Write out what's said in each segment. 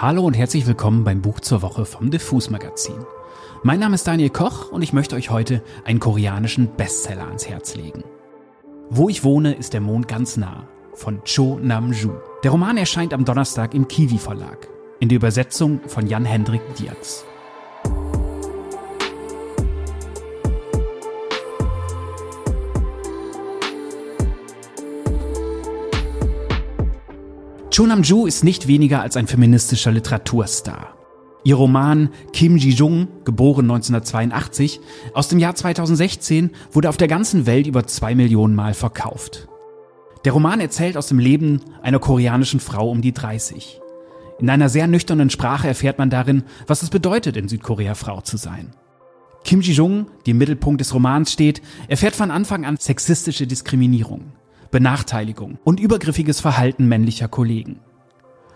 Hallo und herzlich willkommen beim Buch zur Woche vom Diffus Magazin. Mein Name ist Daniel Koch und ich möchte euch heute einen koreanischen Bestseller ans Herz legen. Wo ich wohne, ist der Mond ganz nah von Cho Nam-ju. Der Roman erscheint am Donnerstag im Kiwi Verlag in der Übersetzung von Jan-Hendrik Diaz. Cho Nam-ju ist nicht weniger als ein feministischer Literaturstar. Ihr Roman Kim Ji-jung, geboren 1982, aus dem Jahr 2016, wurde auf der ganzen Welt über zwei Millionen Mal verkauft. Der Roman erzählt aus dem Leben einer koreanischen Frau um die 30. In einer sehr nüchternen Sprache erfährt man darin, was es bedeutet, in Südkorea Frau zu sein. Kim Ji-jung, die im Mittelpunkt des Romans steht, erfährt von Anfang an sexistische Diskriminierung. Benachteiligung und übergriffiges Verhalten männlicher Kollegen.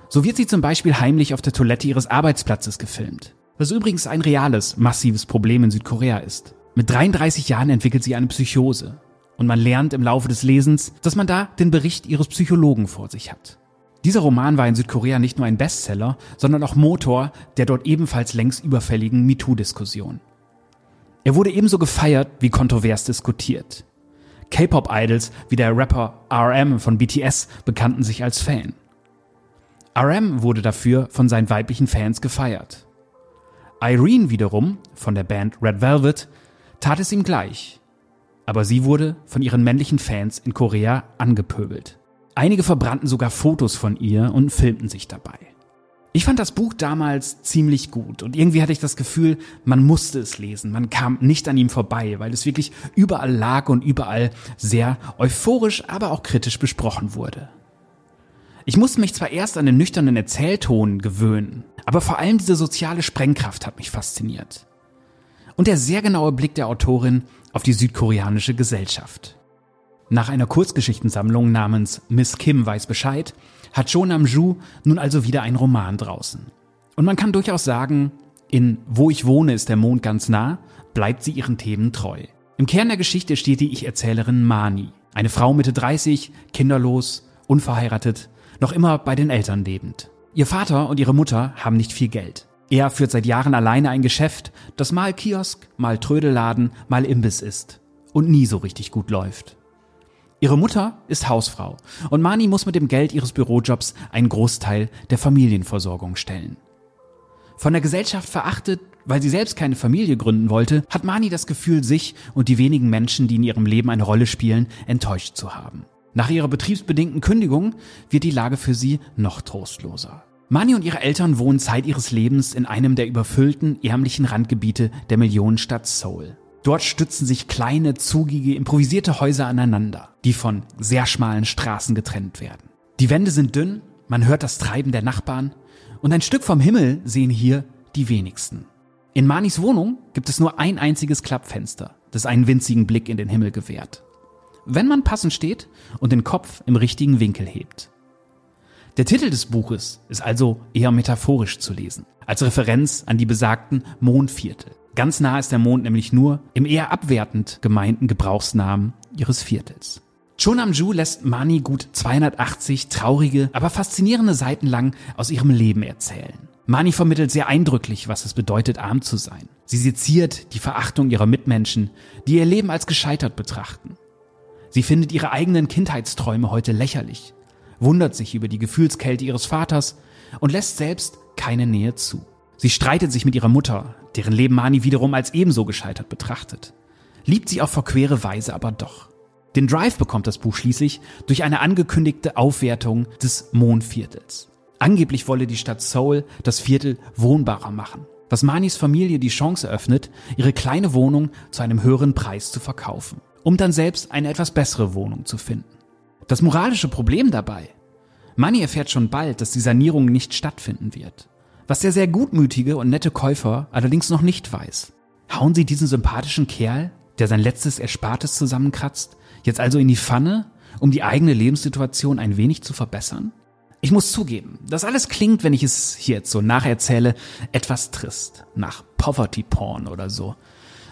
So wird sie zum Beispiel heimlich auf der Toilette ihres Arbeitsplatzes gefilmt. Was übrigens ein reales, massives Problem in Südkorea ist. Mit 33 Jahren entwickelt sie eine Psychose. Und man lernt im Laufe des Lesens, dass man da den Bericht ihres Psychologen vor sich hat. Dieser Roman war in Südkorea nicht nur ein Bestseller, sondern auch Motor der dort ebenfalls längst überfälligen MeToo-Diskussion. Er wurde ebenso gefeiert wie kontrovers diskutiert. K-Pop-Idols wie der Rapper RM von BTS bekannten sich als Fan. RM wurde dafür von seinen weiblichen Fans gefeiert. Irene wiederum, von der Band Red Velvet, tat es ihm gleich. Aber sie wurde von ihren männlichen Fans in Korea angepöbelt. Einige verbrannten sogar Fotos von ihr und filmten sich dabei. Ich fand das Buch damals ziemlich gut und irgendwie hatte ich das Gefühl, man musste es lesen. Man kam nicht an ihm vorbei, weil es wirklich überall lag und überall sehr euphorisch, aber auch kritisch besprochen wurde. Ich musste mich zwar erst an den nüchternen Erzählton gewöhnen, aber vor allem diese soziale Sprengkraft hat mich fasziniert. Und der sehr genaue Blick der Autorin auf die südkoreanische Gesellschaft. Nach einer Kurzgeschichtensammlung namens Miss Kim weiß Bescheid hat Jo Nam-ju nun also wieder einen Roman draußen. Und man kann durchaus sagen, in Wo ich wohne ist der Mond ganz nah, bleibt sie ihren Themen treu. Im Kern der Geschichte steht die Ich-Erzählerin Mani, eine Frau Mitte 30, kinderlos, unverheiratet, noch immer bei den Eltern lebend. Ihr Vater und ihre Mutter haben nicht viel Geld. Er führt seit Jahren alleine ein Geschäft, das mal Kiosk, mal Trödelladen, mal Imbiss ist und nie so richtig gut läuft. Ihre Mutter ist Hausfrau und Mani muss mit dem Geld ihres Bürojobs einen Großteil der Familienversorgung stellen. Von der Gesellschaft verachtet, weil sie selbst keine Familie gründen wollte, hat Mani das Gefühl, sich und die wenigen Menschen, die in ihrem Leben eine Rolle spielen, enttäuscht zu haben. Nach ihrer betriebsbedingten Kündigung wird die Lage für sie noch trostloser. Mani und ihre Eltern wohnen Zeit ihres Lebens in einem der überfüllten, ärmlichen Randgebiete der Millionenstadt Seoul. Dort stützen sich kleine, zugige, improvisierte Häuser aneinander, die von sehr schmalen Straßen getrennt werden. Die Wände sind dünn, man hört das Treiben der Nachbarn und ein Stück vom Himmel sehen hier die wenigsten. In Manis Wohnung gibt es nur ein einziges Klappfenster, das einen winzigen Blick in den Himmel gewährt. Wenn man passend steht und den Kopf im richtigen Winkel hebt. Der Titel des Buches ist also eher metaphorisch zu lesen, als Referenz an die besagten Mondviertel. Ganz nah ist der Mond nämlich nur im eher abwertend gemeinten Gebrauchsnamen ihres Viertels. Chonamju lässt Mani gut 280 traurige, aber faszinierende Seiten lang aus ihrem Leben erzählen. Mani vermittelt sehr eindrücklich, was es bedeutet, arm zu sein. Sie seziert die Verachtung ihrer Mitmenschen, die ihr Leben als gescheitert betrachten. Sie findet ihre eigenen Kindheitsträume heute lächerlich, wundert sich über die Gefühlskälte ihres Vaters und lässt selbst keine Nähe zu. Sie streitet sich mit ihrer Mutter, deren Leben Mani wiederum als ebenso gescheitert betrachtet. Liebt sie auf verquere Weise aber doch. Den Drive bekommt das Buch schließlich durch eine angekündigte Aufwertung des Mondviertels. Angeblich wolle die Stadt Seoul das Viertel wohnbarer machen, was Manis Familie die Chance eröffnet, ihre kleine Wohnung zu einem höheren Preis zu verkaufen, um dann selbst eine etwas bessere Wohnung zu finden. Das moralische Problem dabei, Mani erfährt schon bald, dass die Sanierung nicht stattfinden wird was der sehr gutmütige und nette Käufer allerdings noch nicht weiß. Hauen Sie diesen sympathischen Kerl, der sein letztes Erspartes zusammenkratzt, jetzt also in die Pfanne, um die eigene Lebenssituation ein wenig zu verbessern? Ich muss zugeben, das alles klingt, wenn ich es hier jetzt so nacherzähle, etwas trist, nach Poverty Porn oder so.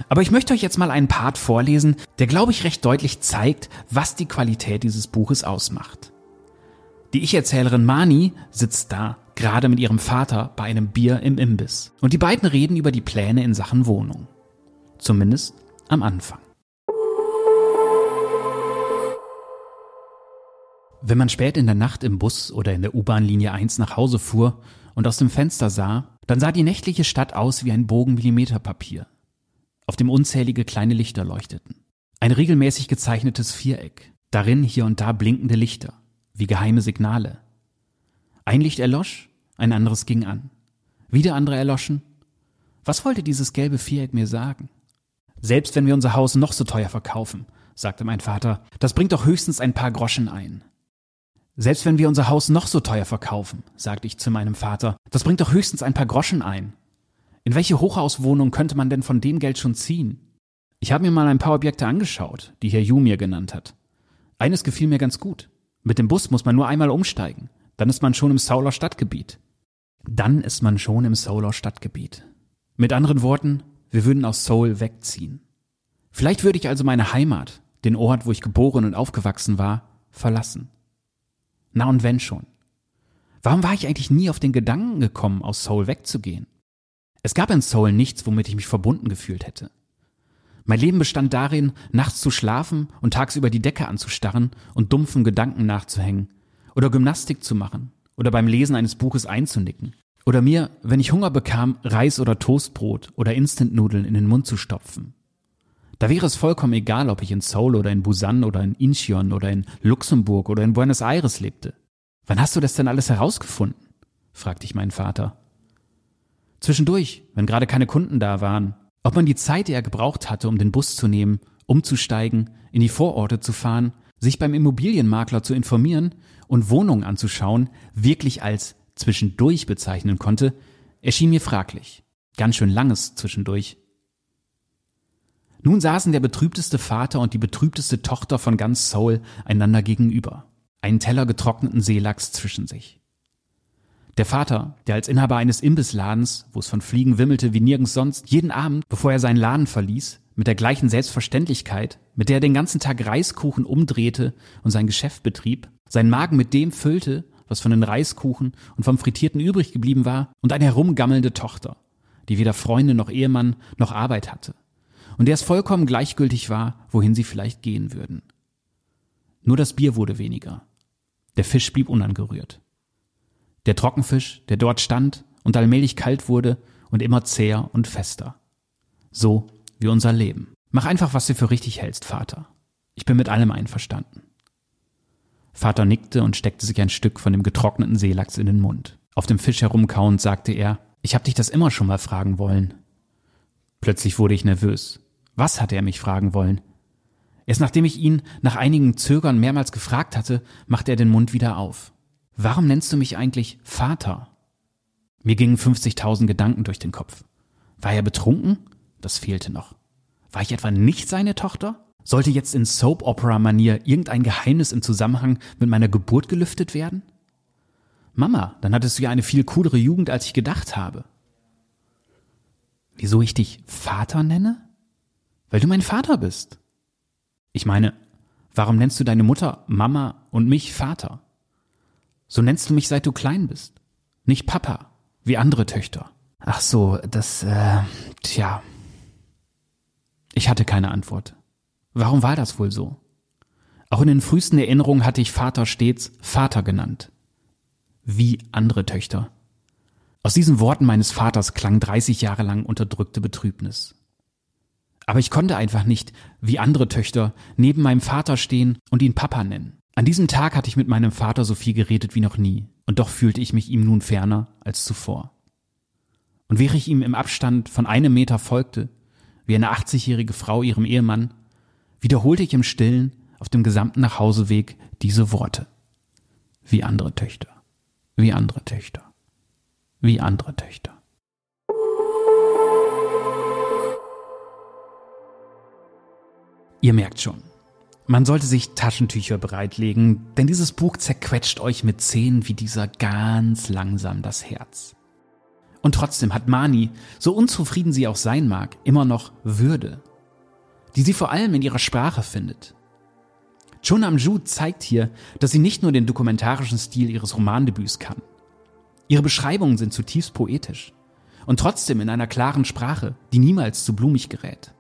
Aber ich möchte euch jetzt mal einen Part vorlesen, der, glaube ich, recht deutlich zeigt, was die Qualität dieses Buches ausmacht. Die Ich-Erzählerin Mani sitzt da gerade mit ihrem Vater bei einem Bier im Imbiss. Und die beiden reden über die Pläne in Sachen Wohnung. Zumindest am Anfang. Wenn man spät in der Nacht im Bus oder in der U-Bahn-Linie 1 nach Hause fuhr und aus dem Fenster sah, dann sah die nächtliche Stadt aus wie ein Bogen Millimeterpapier, auf dem unzählige kleine Lichter leuchteten. Ein regelmäßig gezeichnetes Viereck, darin hier und da blinkende Lichter, wie geheime Signale. Ein Licht erlosch, ein anderes ging an. Wieder andere erloschen. Was wollte dieses gelbe Viereck mir sagen? Selbst wenn wir unser Haus noch so teuer verkaufen, sagte mein Vater, das bringt doch höchstens ein paar Groschen ein. Selbst wenn wir unser Haus noch so teuer verkaufen, sagte ich zu meinem Vater, das bringt doch höchstens ein paar Groschen ein. In welche Hochhauswohnung könnte man denn von dem Geld schon ziehen? Ich habe mir mal ein paar Objekte angeschaut, die Herr Yu mir genannt hat. Eines gefiel mir ganz gut. Mit dem Bus muss man nur einmal umsteigen. Dann ist man schon im Sauler Stadtgebiet. Dann ist man schon im Sauler Stadtgebiet. Mit anderen Worten, wir würden aus Seoul wegziehen. Vielleicht würde ich also meine Heimat, den Ort, wo ich geboren und aufgewachsen war, verlassen. Na und wenn schon. Warum war ich eigentlich nie auf den Gedanken gekommen, aus Seoul wegzugehen? Es gab in Seoul nichts, womit ich mich verbunden gefühlt hätte. Mein Leben bestand darin, nachts zu schlafen und tagsüber die Decke anzustarren und dumpfen Gedanken nachzuhängen oder Gymnastik zu machen oder beim Lesen eines Buches einzunicken oder mir, wenn ich Hunger bekam, Reis oder Toastbrot oder Instantnudeln in den Mund zu stopfen. Da wäre es vollkommen egal, ob ich in Seoul oder in Busan oder in Incheon oder in Luxemburg oder in Buenos Aires lebte. Wann hast du das denn alles herausgefunden? fragte ich meinen Vater. Zwischendurch, wenn gerade keine Kunden da waren, ob man die Zeit, die er gebraucht hatte, um den Bus zu nehmen, umzusteigen, in die Vororte zu fahren, sich beim Immobilienmakler zu informieren und Wohnungen anzuschauen, wirklich als zwischendurch bezeichnen konnte, erschien mir fraglich. Ganz schön langes zwischendurch. Nun saßen der betrübteste Vater und die betrübteste Tochter von ganz Seoul einander gegenüber, einen Teller getrockneten Seelachs zwischen sich. Der Vater, der als Inhaber eines Imbissladens, wo es von Fliegen wimmelte wie nirgends sonst, jeden Abend, bevor er seinen Laden verließ, mit der gleichen Selbstverständlichkeit, mit der er den ganzen Tag Reiskuchen umdrehte und sein Geschäft betrieb, seinen Magen mit dem füllte, was von den Reiskuchen und vom Frittierten übrig geblieben war, und eine herumgammelnde Tochter, die weder Freunde noch Ehemann noch Arbeit hatte und der es vollkommen gleichgültig war, wohin sie vielleicht gehen würden. Nur das Bier wurde weniger. Der Fisch blieb unangerührt. Der Trockenfisch, der dort stand und allmählich kalt wurde und immer zäher und fester. So wie unser Leben. Mach einfach, was du für richtig hältst, Vater. Ich bin mit allem einverstanden. Vater nickte und steckte sich ein Stück von dem getrockneten Seelachs in den Mund. Auf dem Fisch herumkauend sagte er, ich hab dich das immer schon mal fragen wollen. Plötzlich wurde ich nervös. Was hatte er mich fragen wollen? Erst nachdem ich ihn nach einigem Zögern mehrmals gefragt hatte, machte er den Mund wieder auf. Warum nennst du mich eigentlich Vater? Mir gingen 50.000 Gedanken durch den Kopf. War er betrunken? Das fehlte noch. War ich etwa nicht seine Tochter? Sollte jetzt in Soap-Opera-Manier irgendein Geheimnis im Zusammenhang mit meiner Geburt gelüftet werden? Mama, dann hattest du ja eine viel coolere Jugend, als ich gedacht habe. Wieso ich dich Vater nenne? Weil du mein Vater bist. Ich meine, warum nennst du deine Mutter Mama und mich Vater? So nennst du mich seit du klein bist. Nicht Papa, wie andere Töchter. Ach so, das, äh, tja. Ich hatte keine Antwort. Warum war das wohl so? Auch in den frühesten Erinnerungen hatte ich Vater stets Vater genannt. Wie andere Töchter. Aus diesen Worten meines Vaters klang 30 Jahre lang unterdrückte Betrübnis. Aber ich konnte einfach nicht, wie andere Töchter, neben meinem Vater stehen und ihn Papa nennen. An diesem Tag hatte ich mit meinem Vater so viel geredet wie noch nie, und doch fühlte ich mich ihm nun ferner als zuvor. Und während ich ihm im Abstand von einem Meter folgte, wie eine 80-jährige Frau ihrem Ehemann, wiederholte ich im Stillen auf dem gesamten Nachhauseweg diese Worte. Wie andere Töchter, wie andere Töchter, wie andere Töchter. Ihr merkt schon, man sollte sich Taschentücher bereitlegen, denn dieses Buch zerquetscht euch mit Szenen wie dieser ganz langsam das Herz. Und trotzdem hat Mani, so unzufrieden sie auch sein mag, immer noch Würde, die sie vor allem in ihrer Sprache findet. Chun Amju zeigt hier, dass sie nicht nur den dokumentarischen Stil ihres Romandebüts kann. Ihre Beschreibungen sind zutiefst poetisch und trotzdem in einer klaren Sprache, die niemals zu blumig gerät.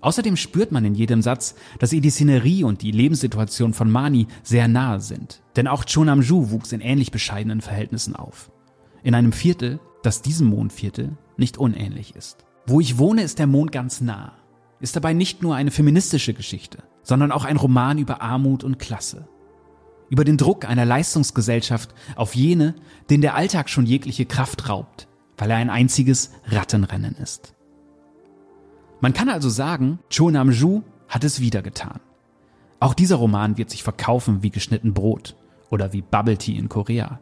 Außerdem spürt man in jedem Satz, dass ihr die Szenerie und die Lebenssituation von Mani sehr nahe sind. Denn auch Chonamju wuchs in ähnlich bescheidenen Verhältnissen auf. In einem Viertel, das diesem Mondviertel nicht unähnlich ist. Wo ich wohne, ist der Mond ganz nah. Ist dabei nicht nur eine feministische Geschichte, sondern auch ein Roman über Armut und Klasse. Über den Druck einer Leistungsgesellschaft auf jene, denen der Alltag schon jegliche Kraft raubt, weil er ein einziges Rattenrennen ist. Man kann also sagen, Cho Nam-ju hat es wieder getan. Auch dieser Roman wird sich verkaufen wie geschnitten Brot oder wie Bubble Tea in Korea.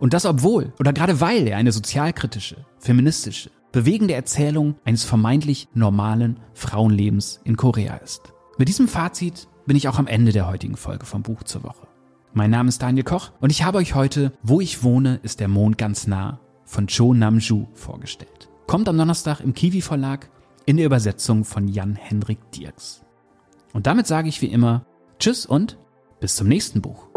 Und das obwohl oder gerade weil er eine sozialkritische, feministische, bewegende Erzählung eines vermeintlich normalen Frauenlebens in Korea ist. Mit diesem Fazit bin ich auch am Ende der heutigen Folge vom Buch zur Woche. Mein Name ist Daniel Koch und ich habe euch heute Wo ich wohne, ist der Mond ganz nah von Cho Nam-ju vorgestellt. Kommt am Donnerstag im Kiwi Verlag in der Übersetzung von Jan-Henrik Dirks. Und damit sage ich wie immer Tschüss und bis zum nächsten Buch.